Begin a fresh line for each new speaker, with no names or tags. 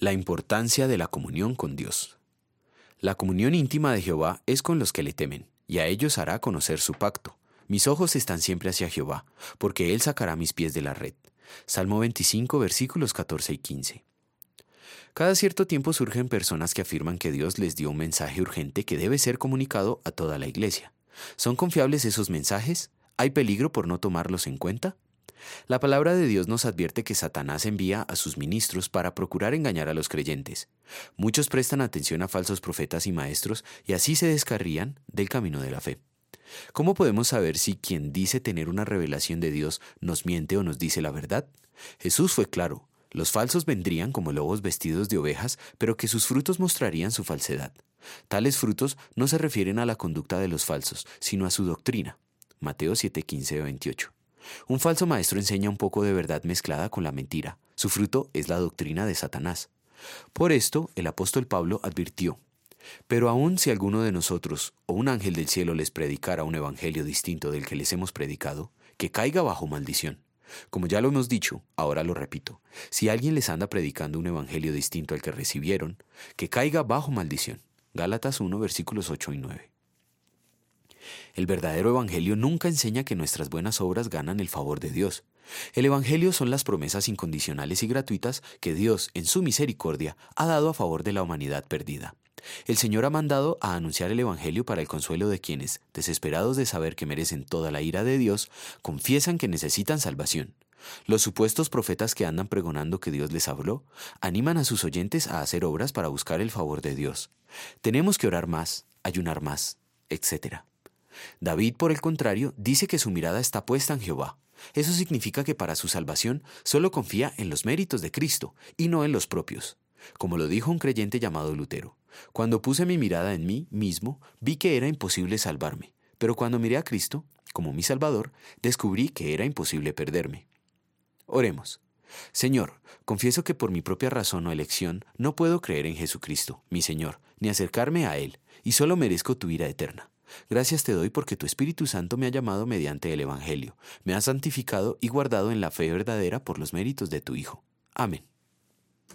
La importancia de la comunión con Dios. La comunión íntima de Jehová es con los que le temen, y a ellos hará conocer su pacto. Mis ojos están siempre hacia Jehová, porque Él sacará mis pies de la red. Salmo 25, versículos 14 y 15. Cada cierto tiempo surgen personas que afirman que Dios les dio un mensaje urgente que debe ser comunicado a toda la iglesia. ¿Son confiables esos mensajes? ¿Hay peligro por no tomarlos en cuenta? La palabra de Dios nos advierte que Satanás envía a sus ministros para procurar engañar a los creyentes. Muchos prestan atención a falsos profetas y maestros y así se descarrían del camino de la fe. ¿Cómo podemos saber si quien dice tener una revelación de Dios nos miente o nos dice la verdad? Jesús fue claro, los falsos vendrían como lobos vestidos de ovejas, pero que sus frutos mostrarían su falsedad. Tales frutos no se refieren a la conducta de los falsos, sino a su doctrina. Mateo 7, 28. Un falso maestro enseña un poco de verdad mezclada con la mentira. Su fruto es la doctrina de Satanás. Por esto el apóstol Pablo advirtió, pero aun si alguno de nosotros o un ángel del cielo les predicara un evangelio distinto del que les hemos predicado, que caiga bajo maldición. Como ya lo hemos dicho, ahora lo repito, si alguien les anda predicando un evangelio distinto al que recibieron, que caiga bajo maldición. Gálatas 1 versículos 8 y 9. El verdadero Evangelio nunca enseña que nuestras buenas obras ganan el favor de Dios. El Evangelio son las promesas incondicionales y gratuitas que Dios, en su misericordia, ha dado a favor de la humanidad perdida. El Señor ha mandado a anunciar el Evangelio para el consuelo de quienes, desesperados de saber que merecen toda la ira de Dios, confiesan que necesitan salvación. Los supuestos profetas que andan pregonando que Dios les habló, animan a sus oyentes a hacer obras para buscar el favor de Dios. Tenemos que orar más, ayunar más, etc. David, por el contrario, dice que su mirada está puesta en Jehová. Eso significa que para su salvación solo confía en los méritos de Cristo y no en los propios. Como lo dijo un creyente llamado Lutero, cuando puse mi mirada en mí mismo, vi que era imposible salvarme, pero cuando miré a Cristo, como mi Salvador, descubrí que era imposible perderme. Oremos. Señor, confieso que por mi propia razón o elección no puedo creer en Jesucristo, mi Señor, ni acercarme a Él, y solo merezco tu ira eterna. Gracias te doy porque tu Espíritu Santo me ha llamado mediante el Evangelio, me ha santificado y guardado en la fe verdadera por los méritos de tu Hijo. Amén.